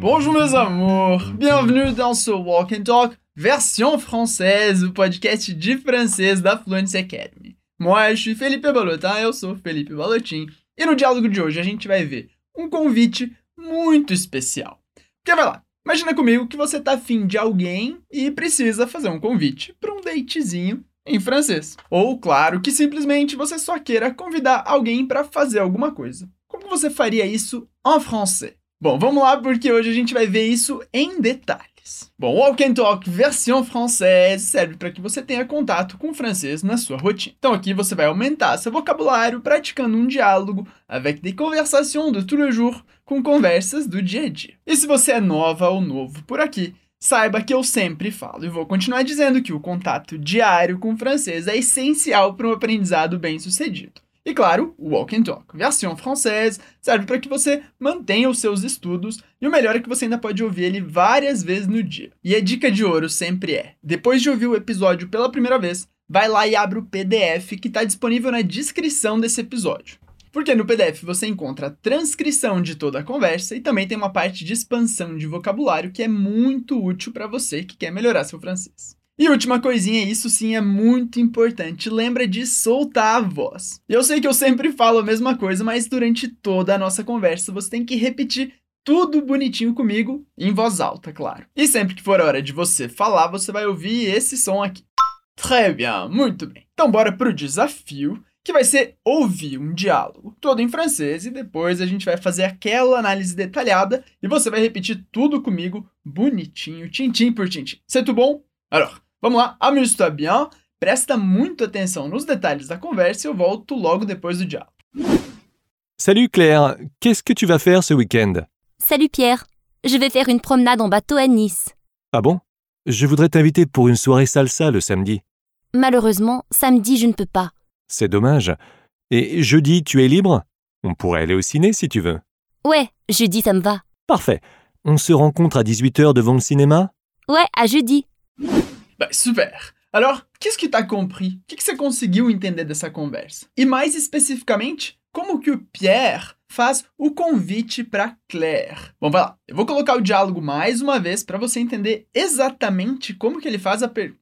Bonjour mes amours, bienvenue dans ce Walk and Talk version française, o podcast de francês da Fluency Academy. Moi, je suis Felipe Balotin, eu sou Felipe Balotin, e no diálogo de hoje a gente vai ver um convite muito especial. Porque vai lá, imagina comigo que você tá afim de alguém e precisa fazer um convite para um datezinho em francês. Ou, claro, que simplesmente você só queira convidar alguém para fazer alguma coisa. Como você faria isso em francês? Bom, vamos lá porque hoje a gente vai ver isso em detalhes. Bom, Walk and Talk versão française serve para que você tenha contato com o francês na sua rotina. Então aqui você vai aumentar seu vocabulário praticando um diálogo avec des conversations de tous les jours, com conversas do dia a dia. E se você é nova ou novo por aqui, saiba que eu sempre falo e vou continuar dizendo que o contato diário com o francês é essencial para um aprendizado bem-sucedido. E claro, o Walk and Talk, versão francesa, serve para que você mantenha os seus estudos e o melhor é que você ainda pode ouvir ele várias vezes no dia. E a dica de ouro sempre é: depois de ouvir o episódio pela primeira vez, vai lá e abre o PDF que está disponível na descrição desse episódio. Porque no PDF você encontra a transcrição de toda a conversa e também tem uma parte de expansão de vocabulário que é muito útil para você que quer melhorar seu francês. E última coisinha, isso sim é muito importante, lembra de soltar a voz. Eu sei que eu sempre falo a mesma coisa, mas durante toda a nossa conversa você tem que repetir tudo bonitinho comigo, em voz alta, claro. E sempre que for hora de você falar, você vai ouvir esse som aqui. Très bien, muito bem. Então bora pro desafio, que vai ser ouvir um diálogo todo em francês e depois a gente vai fazer aquela análise detalhada e você vai repetir tudo comigo bonitinho, tintim por tintim. Certo bom? Alors, Vamos lá, amuse-toi bien, presta muito atenção nos detalhes da conversa e eu volto logo depois do diálogo. Salut Claire, qu'est-ce que tu vas faire ce week-end? Salut Pierre, je vais faire une promenade en bateau à Nice. Ah bon? Je voudrais t'inviter pour une soirée salsa le samedi. Malheureusement, samedi je ne peux pas. C'est dommage. Et jeudi, tu es libre? On pourrait aller au ciné si tu veux. Ouais, jeudi ça me va. Parfait. On se rencontre à 18h devant le cinéma? Ouais, à jeudi. Bah, super! Alors, qu'est-ce que tu as compris? O que, que você conseguiu entender dessa conversa? E mais especificamente, como que o Pierre faz o convite para Claire? Bom, vai lá. Eu vou colocar o diálogo mais uma vez para você entender exatamente como que ele faz a pergunta.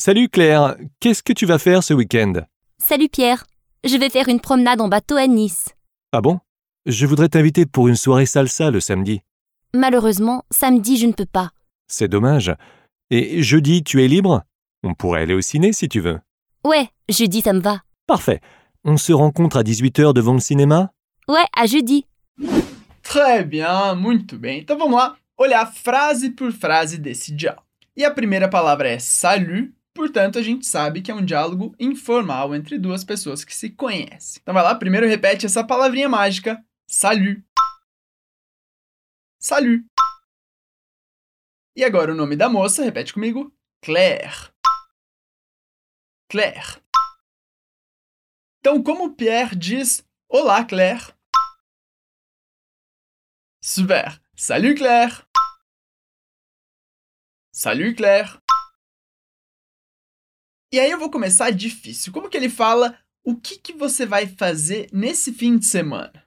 Salut Claire, qu'est-ce que tu vas faire ce week-end? Salut Pierre, je vais faire une promenade en bateau à Nice. Ah bon? Je voudrais t'inviter pour une soirée salsa le samedi. Malheureusement, samedi je ne peux pas. C'est dommage. Et jeudi, tu es libre On pourrait aller au ciné si tu veux. Ouais, jeudi ça me va. Parfait. On se rencontre à 18h devant le cinéma Ouais, à jeudi. Très bien, muito bem. Então vamos lá olhar frase por frase desse diálogo. E a primeira palavra é salut, portanto a gente sabe que é um diálogo informal entre duas pessoas que se conhecem. Então vai lá, primeiro repete essa palavrinha mágica, salut. Salut. E agora o nome da moça, repete comigo, Claire. Claire. Então, como Pierre diz Olá, Claire? Super. Salut, Claire. Salut, Claire. E aí eu vou começar difícil. Como que ele fala o que, que você vai fazer nesse fim de semana?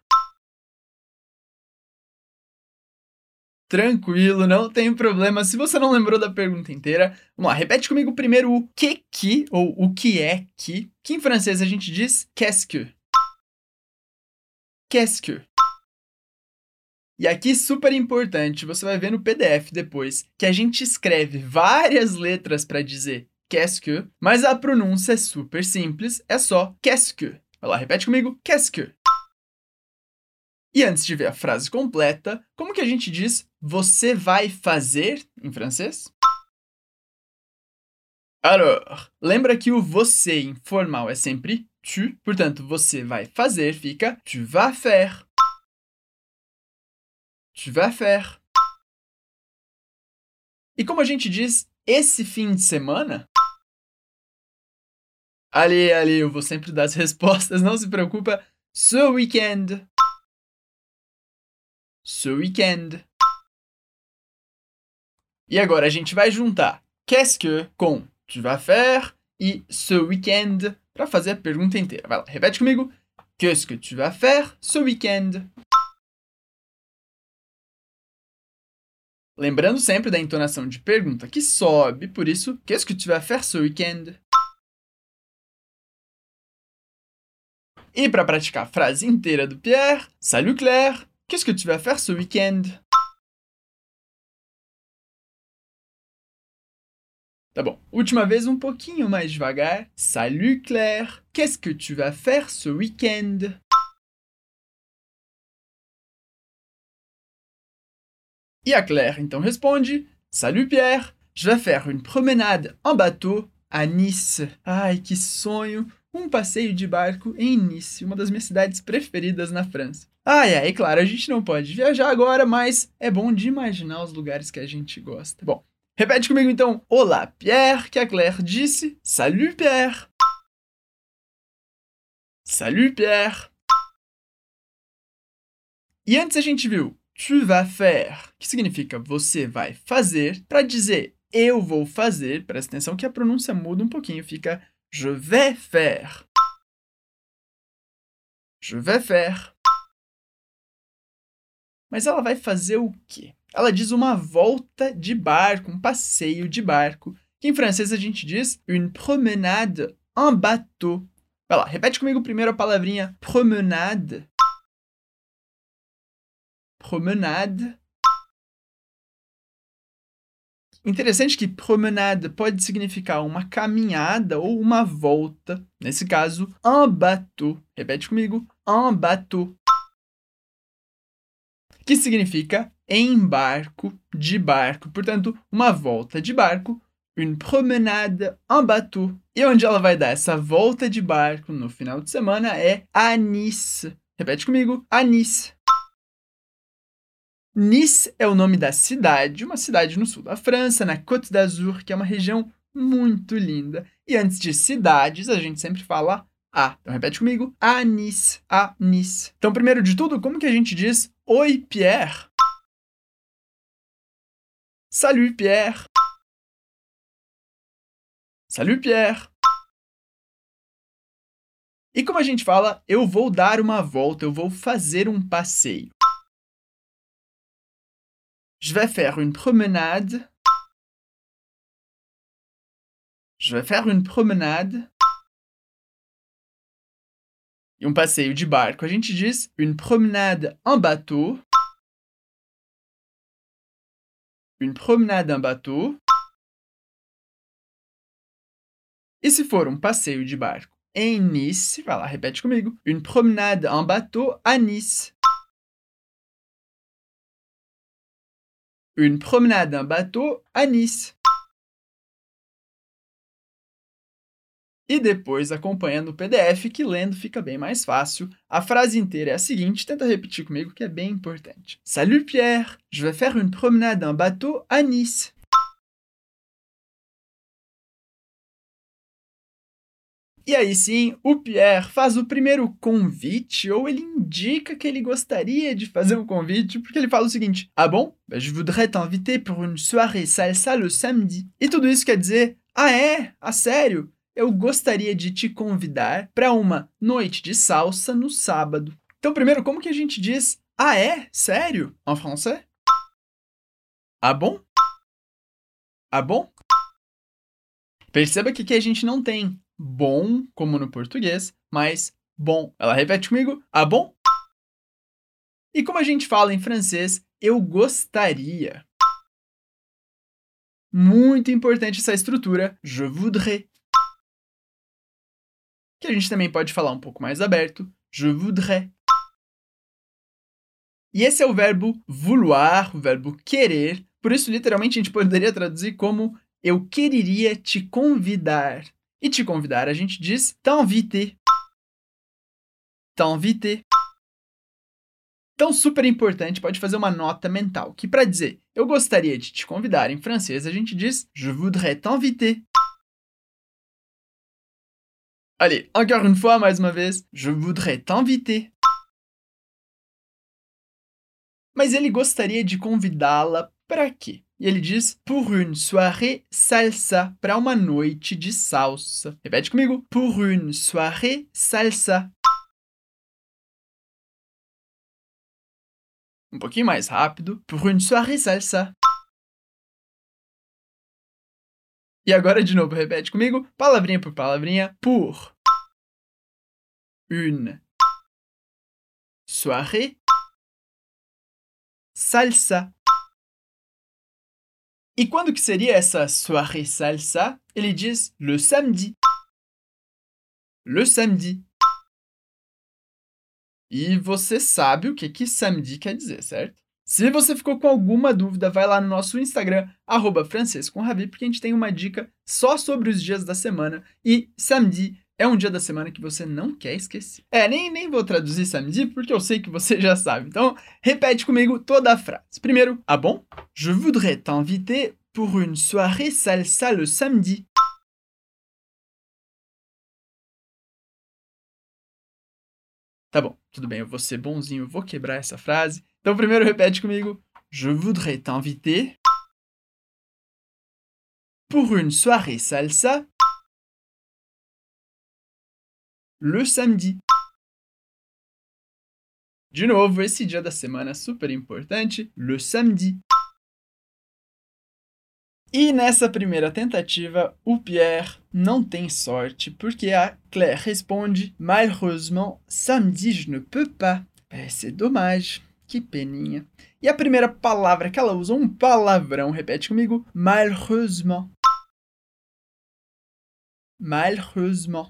Tranquilo, não tem problema. Se você não lembrou da pergunta inteira, vamos lá, repete comigo primeiro o que que, ou o que é que, que em francês a gente diz qu'est-ce que. Qu'est-ce que. E aqui, super importante, você vai ver no PDF depois que a gente escreve várias letras para dizer qu'est-ce que, mas a pronúncia é super simples, é só qu'est-ce que. Vai lá, repete comigo, qu'est-ce que. E antes de ver a frase completa, como que a gente diz você vai fazer em francês? Alors, lembra que o você informal é sempre tu, portanto, você vai fazer fica tu vas faire. Tu vas faire. E como a gente diz esse fim de semana? Ali, ali, eu vou sempre dar as respostas, não se preocupa. Ce weekend ce weekend. E agora a gente vai juntar qu'est-ce que com tu vas faire e ce weekend para fazer a pergunta inteira. Vai lá, repete comigo. Qu'est-ce que tu vas faire ce weekend? Lembrando sempre da entonação de pergunta que sobe, por isso, qu'est-ce que tu vas faire ce week-end? E para praticar a frase inteira do Pierre, Salut Claire, qu'est-ce que tu vas faire ce week-end? Tá bom, última vez um pouquinho mais devagar. Salut Claire, qu'est-ce que tu vas faire ce week-end? E a Claire então responde: Salut Pierre, je vais faire une promenade en bateau à Nice. Ai, que sonho! Um passeio de barco em Nice, uma das minhas cidades preferidas na França. Ai, ai, claro, a gente não pode viajar agora, mas é bom de imaginar os lugares que a gente gosta. Bom, repete comigo então. Olá, Pierre, que a Claire disse. Salut, Pierre. Salut, Pierre. E antes a gente viu tu vas faire, que significa você vai fazer, para dizer eu vou fazer, presta atenção que a pronúncia muda um pouquinho, fica Je vais faire. Je vais faire. Mas ela vai fazer o quê? Ela diz uma volta de barco, um passeio de barco, que em francês a gente diz une promenade en bateau. Vai lá, repete comigo primeiro a palavrinha promenade. Promenade. Interessante que promenade pode significar uma caminhada ou uma volta. Nesse caso, un bateau. Repete comigo, un bateau. Que significa em barco, de barco. Portanto, uma volta de barco, une promenade en bateau. E onde ela vai dar essa volta de barco no final de semana é a Nice. Repete comigo, a Nice. Nice é o nome da cidade, uma cidade no sul da França, na Côte d'Azur, que é uma região muito linda. E antes de cidades, a gente sempre fala a. Então repete comigo: a Nice, a Nice. Então, primeiro de tudo, como que a gente diz Oi, Pierre? Salut, Pierre. Salut, Pierre. E como a gente fala, eu vou dar uma volta, eu vou fazer um passeio. Je vais faire une promenade. Je vais faire une promenade. E um passeio de barco, a gente diz une promenade en bateau. Une promenade en bateau. E se for um passeio de barco em Nice, vai lá, repete comigo. Une promenade en bateau à Nice. Une promenade en bateau à Nice. E depois acompanha no PDF, que lendo fica bem mais fácil. A frase inteira é a seguinte, tenta repetir comigo que é bem importante. Salut Pierre, je vais faire une promenade en bateau à Nice. E aí sim, o Pierre faz o primeiro convite, ou ele indica que ele gostaria de fazer um convite, porque ele fala o seguinte: Ah bom? Je voudrais t'inviter pour une soirée salsa le samedi. E tudo isso quer dizer: Ah é? A sério? Eu gostaria de te convidar para uma noite de salsa no sábado. Então, primeiro, como que a gente diz Ah é? Sério? En français? Ah bom? Ah bom? Perceba que aqui a gente não tem bom, como no português, mas bom. Ela repete comigo: ah, bom? E como a gente fala em francês, eu gostaria. Muito importante essa estrutura, je voudrais. Que a gente também pode falar um pouco mais aberto, je voudrais. E esse é o verbo vouloir, o verbo querer. Por isso, literalmente, a gente poderia traduzir como eu quereria te convidar. E te convidar, a gente diz t'inviter. T'inviter. Então, super importante, pode fazer uma nota mental, que para dizer eu gostaria de te convidar em francês, a gente diz je voudrais t'inviter. Allez, encore une fois, mais uma vez, je voudrais t'inviter. Mas ele gostaria de convidá-la para quê? E ele diz pour une soirée salsa, para uma noite de salsa. Repete comigo. Pour une soirée salsa. Um pouquinho mais rápido. Pour une soirée salsa. E agora de novo, repete comigo, palavrinha por palavrinha, pour. Une. Soirée. Salsa. E quando que seria essa soirée salsa? Ele diz le samedi. Le samedi. E você sabe o que que samedi quer dizer, certo? Se você ficou com alguma dúvida, vai lá no nosso Instagram, arroba porque a gente tem uma dica só sobre os dias da semana. E samedi é um dia da semana que você não quer esquecer. É, nem, nem vou traduzir samedi, porque eu sei que você já sabe. Então, repete comigo toda a frase. Primeiro, ah bon? Je voudrais t'inviter pour une soirée salsa le samedi. Tá bom, tudo bem, eu vou ser bonzinho, eu vou quebrar essa frase. Então, primeiro repete comigo. Je voudrais t'inviter pour une soirée salsa le samedi. De novo, esse dia da semana super importante, le samedi. E nessa primeira tentativa, o Pierre não tem sorte, porque a Claire responde Malheureusement, samedi je ne peux pas. É, c'est dommage. Que peninha. E a primeira palavra que ela usa, um palavrão, repete comigo: malheureusement. Malheureusement.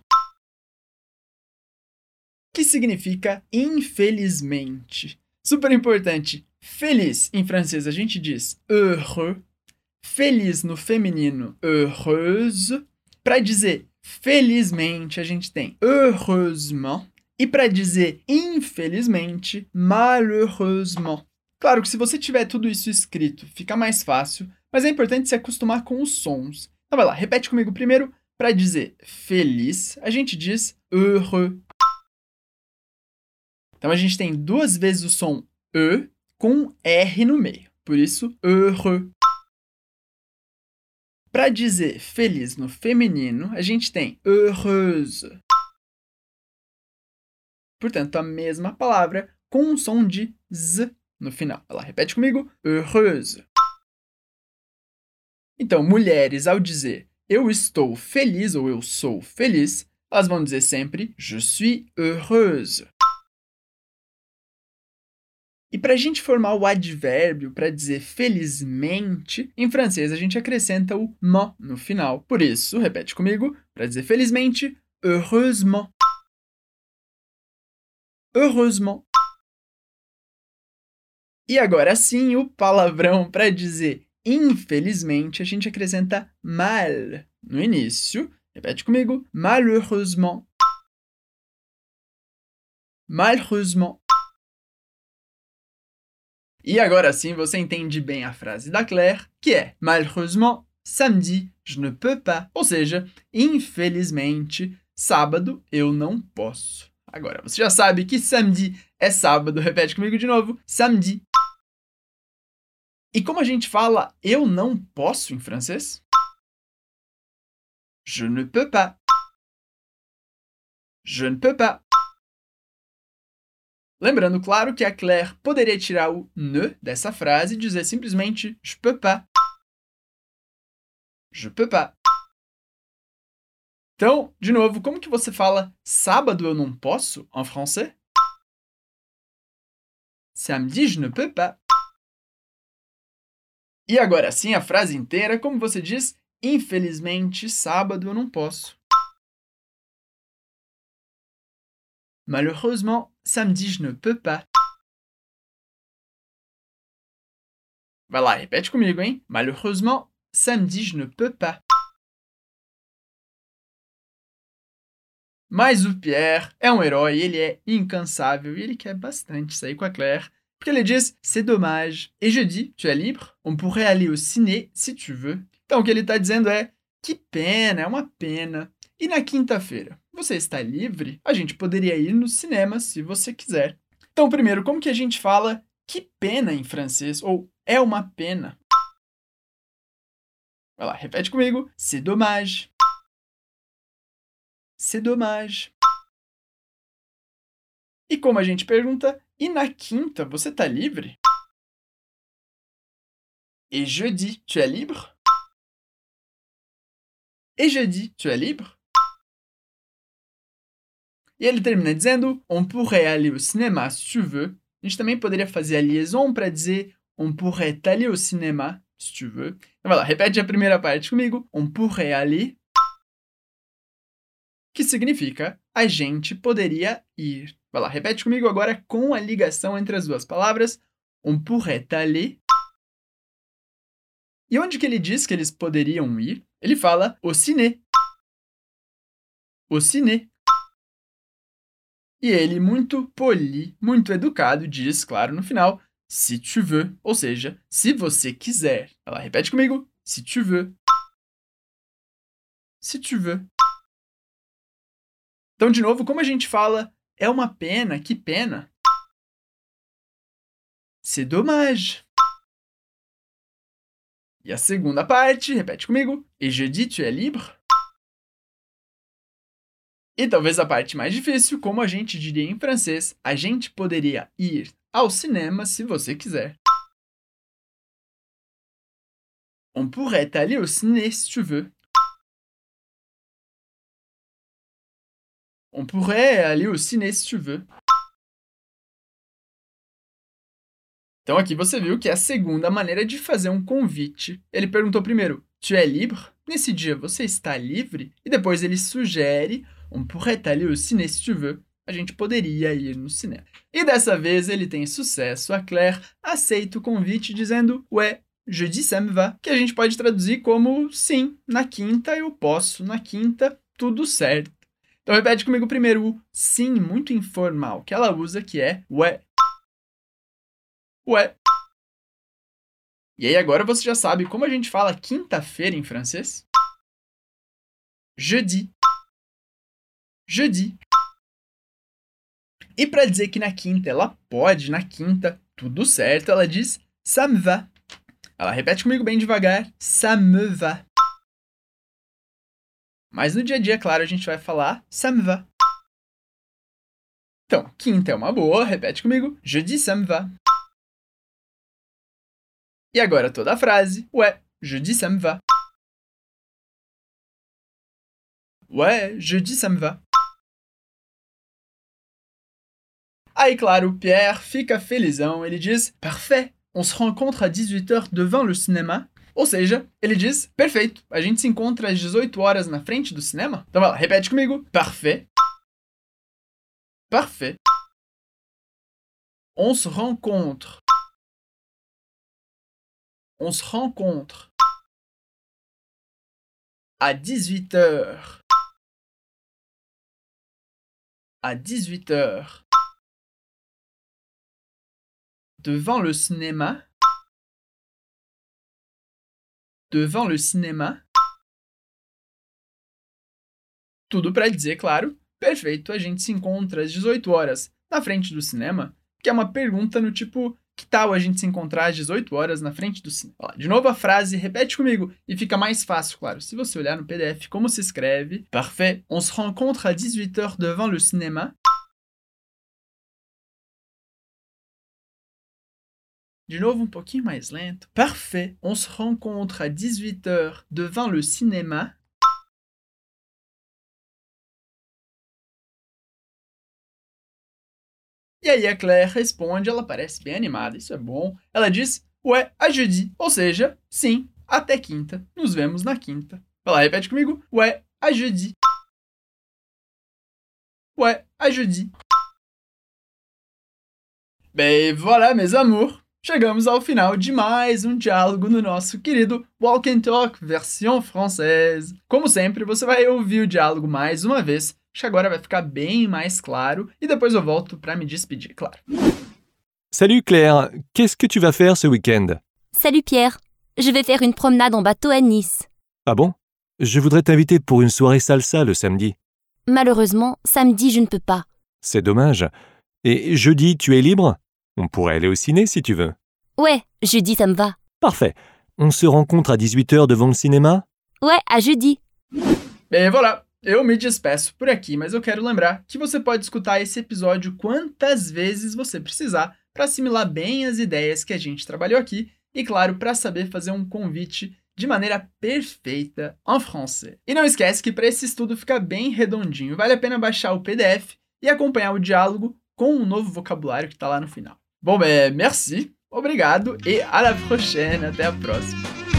Que significa infelizmente. Super importante. Feliz em francês a gente diz heureux. Feliz no feminino, heureuse. Para dizer felizmente, a gente tem heureusement. E para dizer infelizmente, malheureusement. Claro que se você tiver tudo isso escrito, fica mais fácil, mas é importante se acostumar com os sons. Então vai lá, repete comigo primeiro. Para dizer feliz, a gente diz heureux. Então a gente tem duas vezes o som E com R no meio. Por isso, heureux. Para dizer feliz no feminino, a gente tem heureuse. Portanto, a mesma palavra com um som de z no final. Ela repete comigo: heureuse. Então, mulheres, ao dizer eu estou feliz ou eu sou feliz, elas vão dizer sempre je suis heureuse. E para a gente formar o advérbio para dizer felizmente, em francês a gente acrescenta o mo no final. Por isso, repete comigo, para dizer felizmente, heureusement heureusement. E agora sim, o palavrão para dizer infelizmente, a gente acrescenta mal no início. Repete comigo: malheureusement. Malheureusement. E agora sim você entende bem a frase da Claire, que é malheureusement, samedi, je ne peux pas. Ou seja, infelizmente, sábado eu não posso. Agora, você já sabe que samedi é sábado. Repete comigo de novo. Samedi. E como a gente fala eu não posso em francês? Je ne peux pas. Je ne peux pas. Lembrando, claro, que a Claire poderia tirar o ne dessa frase e dizer simplesmente je peux pas. Je peux pas. Então, de novo, como que você fala sábado eu não posso em francês? Samedi je ne peux pas. E agora sim a frase inteira, como você diz, infelizmente sábado eu não posso. Malheureusement, samedi je ne peux pas. Vai lá, repete comigo, hein? Malheureusement, samedi je ne peux pas. Mas o Pierre é um herói, ele é incansável e ele quer bastante sair com a Claire. Porque ele diz C'est dommage. Et jeudi, tu es libre? On pourrait aller au ciné si tu veux. Então o que ele está dizendo é: Que pena, é uma pena. E na quinta-feira, você está livre? A gente poderia ir no cinema se você quiser. Então, primeiro, como que a gente fala que pena em francês? Ou é uma pena? Vai lá, repete comigo. C'est dommage. C'est dommage. E como a gente pergunta, e na quinta você tá livre? Et jeudi, tu es libre? Et jeudi, tu es libre? E ele termina dizendo: On pourrait aller au cinéma si tu veux. A gente também poderia fazer a liaison para dizer On pourrait aller au cinéma si tu veux. Então vai lá, repete a primeira parte comigo. On pourrait aller. Que significa a gente poderia ir. Vai lá, repete comigo agora com a ligação entre as duas palavras. On pourrait aller. E onde que ele diz que eles poderiam ir? Ele fala au ciné. Au ciné. E ele, muito poli, muito educado, diz, claro, no final, si tu veux, ou seja, se você quiser. Ela repete comigo, si tu veux. Si tu veux. Então, de novo, como a gente fala, é uma pena, que pena. C'est dommage. E a segunda parte, repete comigo. Et jeudi, tu es libre? E talvez a parte mais difícil, como a gente diria em francês, a gente poderia ir ao cinema se você quiser. On pourrait aller au ciné si tu veux. On pourrait aller au ciné si tu veux. Então aqui você viu que é a segunda maneira de fazer um convite. Ele perguntou primeiro, tu es libre? Nesse dia você está livre? E depois ele sugere On pourrait aller au ciné si tu veux. A gente poderia ir no cinema. E dessa vez ele tem sucesso. A Claire aceita o convite dizendo Ouais, jeudi ça me va. Que a gente pode traduzir como sim, na quinta eu posso, na quinta tudo certo. Então repete comigo primeiro o sim muito informal que ela usa, que é ouais. Ouais. E aí agora você já sabe como a gente fala quinta-feira em francês? Jeudi jeudi. E para dizer que na quinta ela pode, na quinta, tudo certo, ela diz ça me va. Ela repete comigo bem devagar, ça me va. Mas no dia a dia, claro, a gente vai falar ça me va. Então, quinta é uma boa, repete comigo, jeudi ça me va. E agora toda a frase, ouais, jeudi ça me va. Ouais, jeudi ça me va. Aí, claro, Pierre fica felizão, ele diz: Parfait, on se rencontre à 18h devant le cinéma. Ou seja, ele diz: Perfeito, a gente se encontra às 18 horas na frente do cinema. Então vai lá, repete comigo: Parfait. Parfait. On se rencontre. On se rencontre à 18h. À 18h devant le cinéma, devant le cinéma. Tudo para dizer, claro, perfeito, a gente se encontra às 18 horas na frente do cinema, que é uma pergunta no tipo, que tal a gente se encontrar às 18 horas na frente do cinema? De novo a frase, repete comigo, e fica mais fácil, claro, se você olhar no PDF como se escreve. Parfait, on se rencontre à 18 heures devant le cinéma. De novo, um pouquinho mais lento. Parfait. On se rencontre à 18h devant le cinéma. E aí a Claire responde, ela parece bem animada, isso é bom. Ela diz, ué, a jeudi, ou seja, sim, até quinta. Nos vemos na quinta. Vai lá, repete comigo. Ué, a jeudi. Ué, a jeudi. Bem, voilà, mes amours. Chegamos ao final de mais um diálogo no nosso querido Walk and Talk versão française. Como sempre, você vai ouvir o diálogo mais uma vez, que agora vai ficar bem mais claro, e depois eu volto para me despedir, claro. Salut Claire, qu'est-ce que tu vas faire ce week-end? Salut Pierre, je vais faire une promenade en bateau à Nice. Ah bon? Je voudrais t'inviter pour une soirée salsa le samedi. Malheureusement, samedi je ne peux pas. C'est dommage. Et jeudi, tu es libre? On pourrait aller au ciné si tu veux. Ouais, jeudi ça me va. Parfait. On se rencontre à 18h devant le cinéma Ouais, à jeudi. Bem, voilà. Eu me despeço por aqui, mas eu quero lembrar que você pode escutar esse episódio quantas vezes você precisar para assimilar bem as ideias que a gente trabalhou aqui e, claro, para saber fazer um convite de maneira perfeita en francês. E não esquece que para esse estudo ficar bem redondinho, vale a pena baixar o PDF e acompanhar o diálogo com o novo vocabulário que está lá no final. Bom, é, merci, obrigado e à la prochaine, até a próxima.